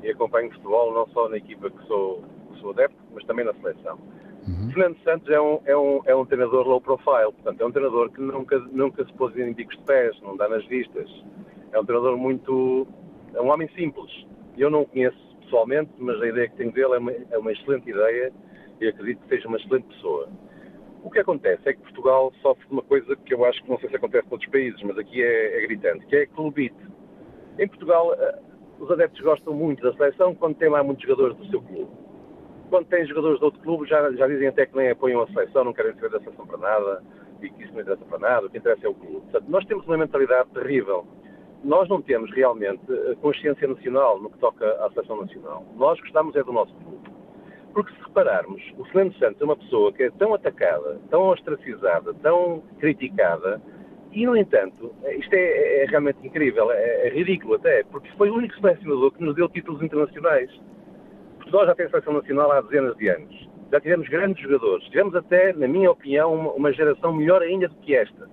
e acompanho futebol não só na equipa que sou, que sou adepto, mas também na seleção. Uhum. Fernando Santos é um, é, um, é um treinador low profile, portanto, é um treinador que nunca, nunca se pôs em bicos de pés, não dá nas vistas. É um treinador muito. é um homem simples. Eu não o conheço pessoalmente, mas a ideia que tenho dele é uma, é uma excelente ideia e acredito que seja uma excelente pessoa. O que acontece é que Portugal sofre de uma coisa que eu acho que não sei se acontece outros países, mas aqui é, é gritante, que é clubite. Em Portugal, eh, os adeptos gostam muito da seleção quando tem lá muitos jogadores do seu clube quando tem jogadores de outro clube, já, já dizem até que nem apoiam a seleção, não querem saber da seleção para nada e que isso não interessa para nada, o que interessa é o clube. Portanto, nós temos uma mentalidade terrível. Nós não temos realmente consciência nacional no que toca à seleção nacional. Nós gostamos é do nosso clube. Porque se repararmos, o Fernando Santos é uma pessoa que é tão atacada, tão ostracizada, tão criticada, e, no entanto, isto é, é realmente incrível, é, é ridículo até, porque foi o único selecionador que nos deu títulos internacionais. Portugal já tem seleção nacional há dezenas de anos. Já tivemos grandes jogadores. Tivemos até, na minha opinião, uma, uma geração melhor ainda do que esta.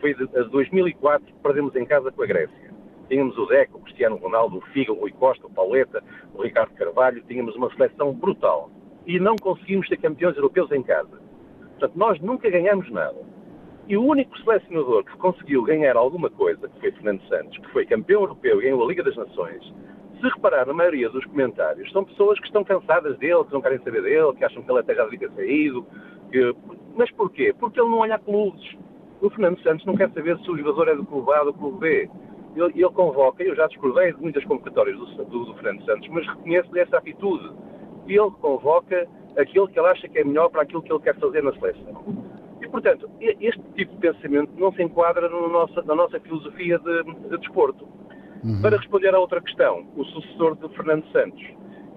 Foi de, de 2004 que perdemos em casa com a Grécia. Tínhamos o Deco, o Cristiano Ronaldo, o Figo, o Rui Costa, o Pauleta, o Ricardo Carvalho. Tínhamos uma seleção brutal. E não conseguimos ser campeões europeus em casa. Portanto, nós nunca ganhamos nada. E o único selecionador que conseguiu ganhar alguma coisa, que foi Fernando Santos, que foi campeão europeu e ganhou a Liga das Nações, se reparar na maioria dos comentários, são pessoas que estão cansadas dele, que não querem saber dele, que acham que ele até já devia ter saído. Que... Mas porquê? Porque ele não olha a clubes. O Fernando Santos não quer saber se o jogador é do clube A ou do clube B. Ele, ele convoca, eu já discordei de muitas convocatórias do, do, do Fernando Santos, mas reconheço-lhe essa atitude. Ele convoca aquilo que ele acha que é melhor para aquilo que ele quer fazer na seleção. E, portanto, este tipo de pensamento não se enquadra no nossa, na nossa filosofia de, de desporto. Uhum. Para responder à outra questão, o sucessor de Fernando Santos.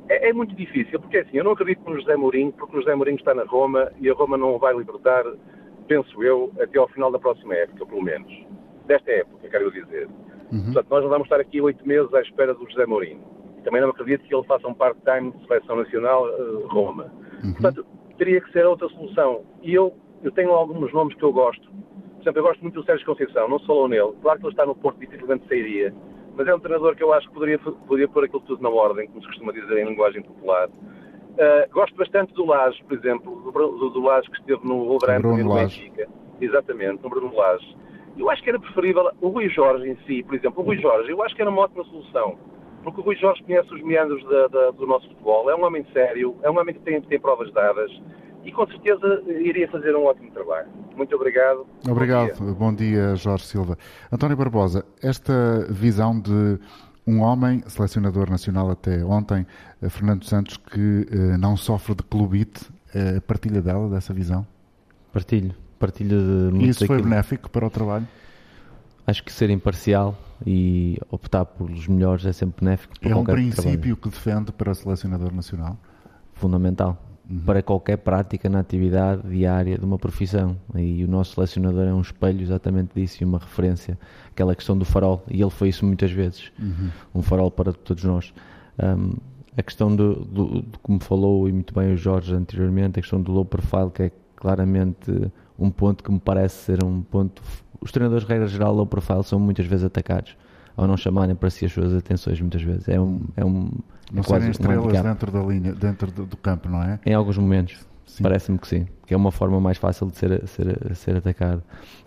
É, é, muito difícil, porque assim, eu não acredito no José Mourinho, porque o José Mourinho está na Roma e a Roma não o vai libertar, penso eu, até ao final da próxima época, pelo menos. Desta época, quero dizer. Uhum. Portanto, nós não vamos estar aqui oito meses à espera do José Mourinho. Também não acredito que ele faça um part-time de seleção nacional uh, Roma. Uhum. Portanto, teria que ser outra solução. E eu, eu tenho alguns nomes que eu gosto. Por exemplo, eu gosto muito do Sérgio Conceição, não se falou nele. Claro que ele está no Porto, dificilmente sairia. Mas é um treinador que eu acho que poderia, poderia pôr aquilo tudo na ordem, como se costuma dizer em linguagem popular. Uh, gosto bastante do Lage, por exemplo, do, do, do Lage que esteve no Wolverhampton e no Benfica. Exatamente, no Bruno Lage. Eu acho que era preferível o Rui Jorge em si, por exemplo, o Rui Jorge, eu acho que era uma ótima solução. Porque o Rui Jorge conhece os meandros da, da, do nosso futebol, é um homem sério, é um homem que tem, tem provas dadas e com certeza iria fazer um ótimo trabalho. Muito obrigado. Obrigado. Bom dia, Bom dia Jorge Silva. António Barbosa, esta visão de um homem, selecionador nacional até ontem, eh, Fernando Santos, que eh, não sofre de clubite, eh, partilha dela, dessa visão? Partilho. Partilho de E isso foi benéfico para o trabalho? Acho que ser imparcial e optar pelos melhores é sempre benéfico para É um princípio trabalho. que defende para o selecionador nacional? Fundamental. Uhum. Para qualquer prática na atividade diária de uma profissão. E o nosso selecionador é um espelho exatamente disso e uma referência. Aquela questão do farol. E ele foi isso muitas vezes. Uhum. Um farol para todos nós. Um, a questão do, do, de, como falou e muito bem o Jorge anteriormente, a questão do low profile, que é claramente um ponto que me parece ser um ponto. Os treinadores, regra geral, low profile, são muitas vezes atacados ao não chamarem para si as suas atenções, muitas vezes. É um. É um não serem estrelas dentro da linha, dentro do, do, campo, não é? Em alguns momentos, parece-me que sim. Que é uma forma mais fácil de ser, ser, ser atacado.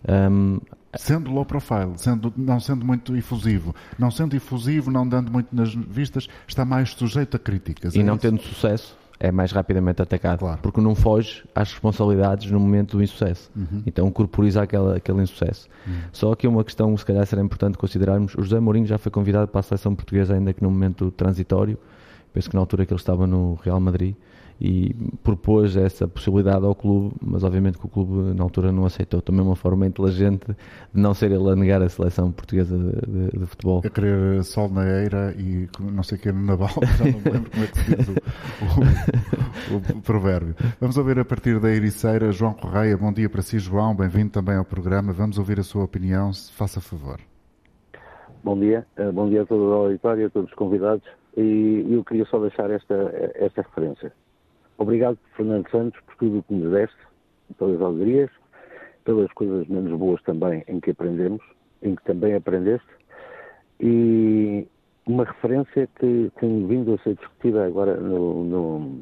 Um, sendo low profile, sendo, não sendo muito efusivo, não sendo efusivo, não dando muito nas vistas, está mais sujeito a críticas. E é não isso? tendo sucesso, é mais rapidamente atacado, claro. porque não foge às responsabilidades no momento do insucesso. Uhum. Então corporiza aquela, aquele insucesso. Uhum. Só que uma questão, se calhar, será importante considerarmos: o José Mourinho já foi convidado para a seleção portuguesa, ainda que num momento transitório, penso que na altura que ele estava no Real Madrid, e propôs essa possibilidade ao clube, mas obviamente que o clube na altura não aceitou. Também uma forma inteligente de não ser ele a negar a seleção portuguesa de, de, de futebol. A querer sol na eira e não sei o que no Naval, já não me lembro como é que se diz o, o, o, provérbio. Vamos ouvir a partir da Ericeira, João Correia. Bom dia para si, João. Bem-vindo também ao programa. Vamos ouvir a sua opinião, se faça favor. Bom dia, bom dia a todo o auditório, a todos os convidados. E eu queria só deixar esta, esta referência. Obrigado, Fernando Santos, por tudo o que nos deste, pelas alegrias, pelas coisas menos boas também em que aprendemos, em que também aprendeste, e uma referência que tem vindo a ser discutida agora no, no,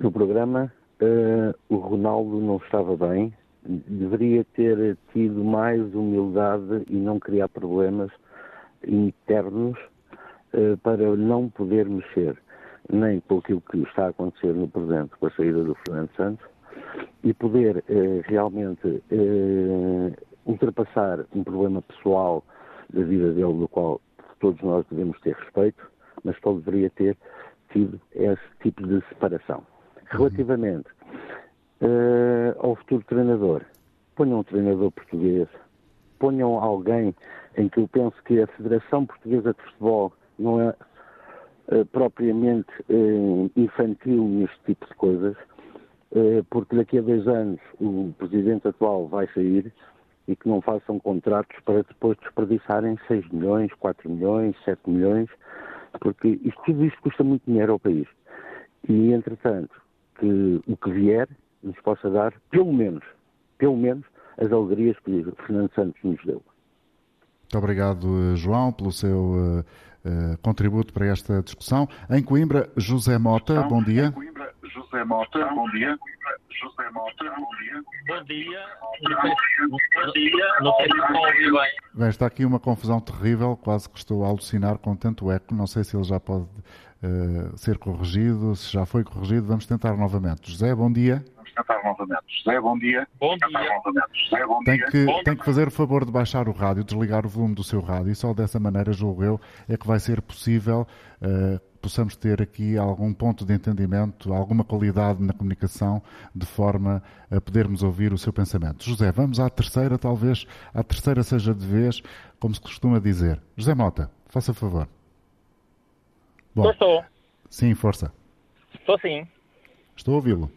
no programa, uh, o Ronaldo não estava bem, deveria ter tido mais humildade e não criar problemas internos uh, para não poder mexer nem aquilo que está a acontecer no presente com a saída do Fernando Santos e poder eh, realmente eh, ultrapassar um problema pessoal da vida dele, do qual todos nós devemos ter respeito, mas ele deveria ter tido esse tipo de separação. Relativamente eh, ao futuro treinador, ponham um treinador português, ponham alguém em que eu penso que a Federação Portuguesa de Futebol não é propriamente uh, infantil neste tipo de coisas, uh, porque daqui a dois anos o presidente atual vai sair e que não façam contratos para depois desperdiçarem 6 milhões, 4 milhões, 7 milhões, porque isto, tudo isto custa muito dinheiro ao país. E, entretanto, que o que vier nos possa dar, pelo menos, pelo menos, as alegrias que Fernando Santos nos deu. Muito obrigado, João, pelo seu contributo para esta discussão. Em Coimbra, José Mota, bom dia. Em Coimbra, José Mota, bom dia. José Mota, bom dia. Bom dia. Bom dia. Não sei se ouvi bem. Bem, está aqui uma confusão terrível, quase que estou a alucinar com tanto eco. Não sei se ele já pode uh, ser corrigido, se já foi corrigido. Vamos tentar novamente. José, bom dia. Tentar novamente. José, bom dia. Bom dia. José, bom tem dia. Que, bom tem que fazer o favor de baixar o rádio, desligar o volume do seu rádio e só dessa maneira, julgo eu, é que vai ser possível uh, possamos ter aqui algum ponto de entendimento, alguma qualidade na comunicação, de forma a podermos ouvir o seu pensamento. José, vamos à terceira, talvez a terceira seja de vez, como se costuma dizer. José Mota, faça favor. Bom, estou. Sim, força. Estou sim. Estou a ouvi-lo.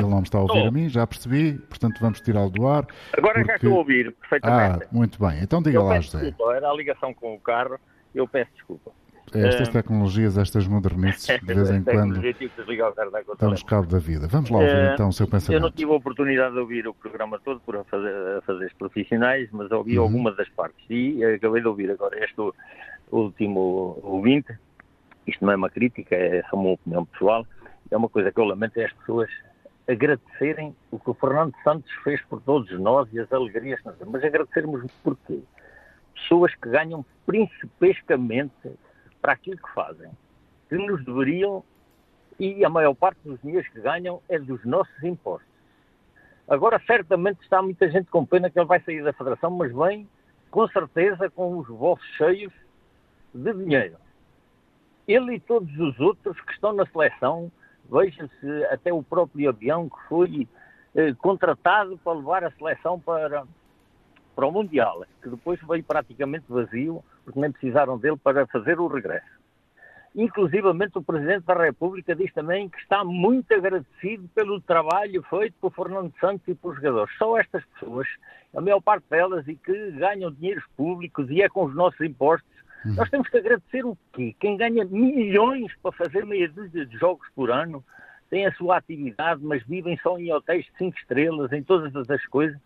Ele não me está a ouvir estou. a mim, já percebi, portanto vamos tirá-lo do ar. Agora porque... já estou a ouvir perfeitamente. Ah, muito bem. Então diga eu lá, José. Desculpa, era a ligação com o carro, eu peço desculpa. Estas uh, tecnologias, estas modernices, de vez em quando damos cabo da vida. Vamos lá ouvir uh, então o seu pensamento. Eu não tive a oportunidade de ouvir o programa todo por fazer, fazer profissionais, mas ouvi uhum. algumas das partes e acabei de ouvir agora este último ouvinte. Isto não é uma crítica, é só uma opinião pessoal. É uma coisa que eu lamento é as pessoas agradecerem o que o Fernando Santos fez por todos nós e as alegrias que nós temos. Mas agradecermos porquê? Pessoas que ganham principescamente para aquilo que fazem, que nos deveriam, e a maior parte dos dinheiros que ganham é dos nossos impostos. Agora, certamente está muita gente com pena que ele vai sair da Federação, mas vem, com certeza, com os bolsos cheios de dinheiro. Ele e todos os outros que estão na seleção, veja-se até o próprio avião que foi eh, contratado para levar a seleção para, para o Mundial, que depois veio praticamente vazio, porque nem precisaram dele para fazer o regresso. Inclusivamente o Presidente da República diz também que está muito agradecido pelo trabalho feito por Fernando Santos e pelos jogadores. Só estas pessoas, a maior parte delas, e que ganham dinheiros públicos e é com os nossos impostos, uhum. nós temos que agradecer o quê? Quem ganha milhões para fazer meia dúzia de jogos por ano, tem a sua atividade, mas vivem só em hotéis de cinco estrelas, em todas as coisas.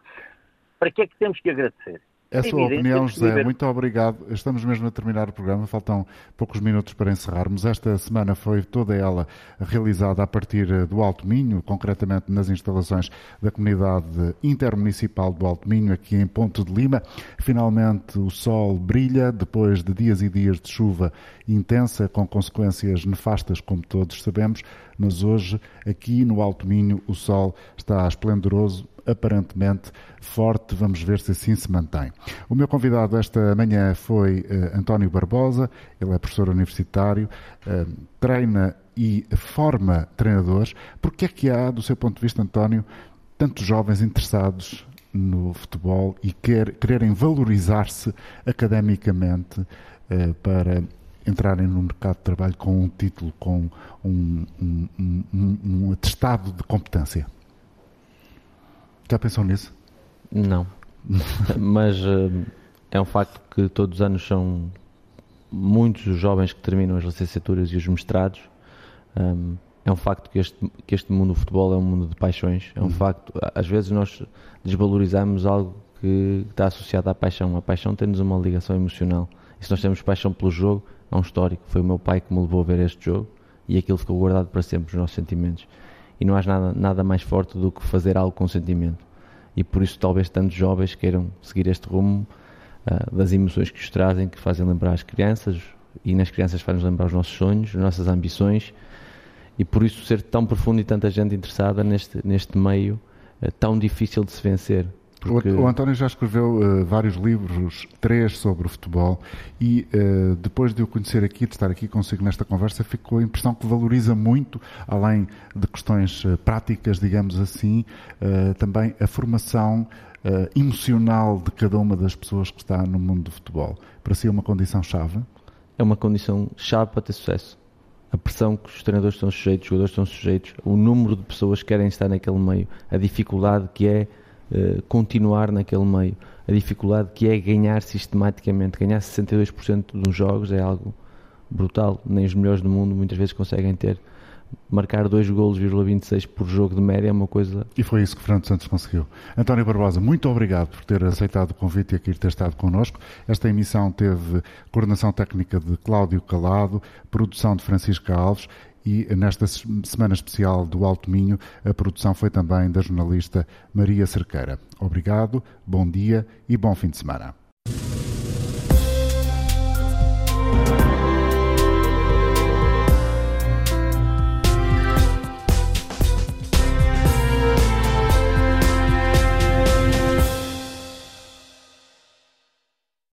Para que é que temos que agradecer? É a sua opinião, José. Muito obrigado. Estamos mesmo a terminar o programa, faltam poucos minutos para encerrarmos. Esta semana foi toda ela realizada a partir do Alto Minho, concretamente nas instalações da comunidade intermunicipal do Alto Minho, aqui em Ponte de Lima. Finalmente o sol brilha depois de dias e dias de chuva intensa, com consequências nefastas, como todos sabemos, mas hoje, aqui no Alto Minho, o sol está esplendoroso aparentemente forte. Vamos ver se assim se mantém. O meu convidado esta manhã foi uh, António Barbosa, ele é professor universitário, uh, treina e forma treinadores. Por que é que há, do seu ponto de vista, António, tantos jovens interessados no futebol e quer, quererem valorizar-se academicamente uh, para entrarem no mercado de trabalho com um título, com um, um, um, um atestado de competência? Já pensou nisso? Não. Mas uh, é um facto que todos os anos são muitos os jovens que terminam as licenciaturas e os mestrados. Um, é um facto que este, que este mundo do futebol é um mundo de paixões. É um uhum. facto, às vezes nós desvalorizamos algo que está associado à paixão. A paixão tem-nos uma ligação emocional. E se nós temos paixão pelo jogo, é um histórico. Foi o meu pai que me levou a ver este jogo e aquilo ficou guardado para sempre nos nossos sentimentos e não há nada, nada mais forte do que fazer algo com sentimento. E por isso, talvez tantos jovens queiram seguir este rumo uh, das emoções que os trazem, que fazem lembrar as crianças, e nas crianças fazem lembrar os nossos sonhos, as nossas ambições, e por isso ser tão profundo e tanta gente interessada neste, neste meio uh, tão difícil de se vencer. Porque... O, António já escreveu uh, vários livros, três sobre o futebol, e uh, depois de o conhecer aqui, de estar aqui consigo nesta conversa, ficou a impressão que valoriza muito, além de questões uh, práticas, digamos assim, também a formação emocional de cada uma das pessoas que está no mundo do futebol. Para si é uma condição-chave? É uma condição-chave para ter sucesso. A pressão que os treinadores estão sujeitos, os jogadores estão sujeitos, o número de pessoas que querem estar naquele meio, a dificuldade que é eh, continuar naquele meio. A dificuldade que é ganhar sistematicamente, ganhar 62% dos jogos é algo brutal. Nem os melhores do mundo muitas vezes conseguem ter. Marcar 2 golos, 26 por jogo de média é uma coisa. E foi isso que Fernando Santos conseguiu. António Barbosa, muito obrigado por ter aceitado o convite e aqui ter estado connosco. Esta emissão teve coordenação técnica de Cláudio Calado, produção de Francisco Alves e nesta semana especial do Alto Minho, a produção foi também da jornalista Maria Cerqueira. Obrigado, bom dia e bom fim de semana.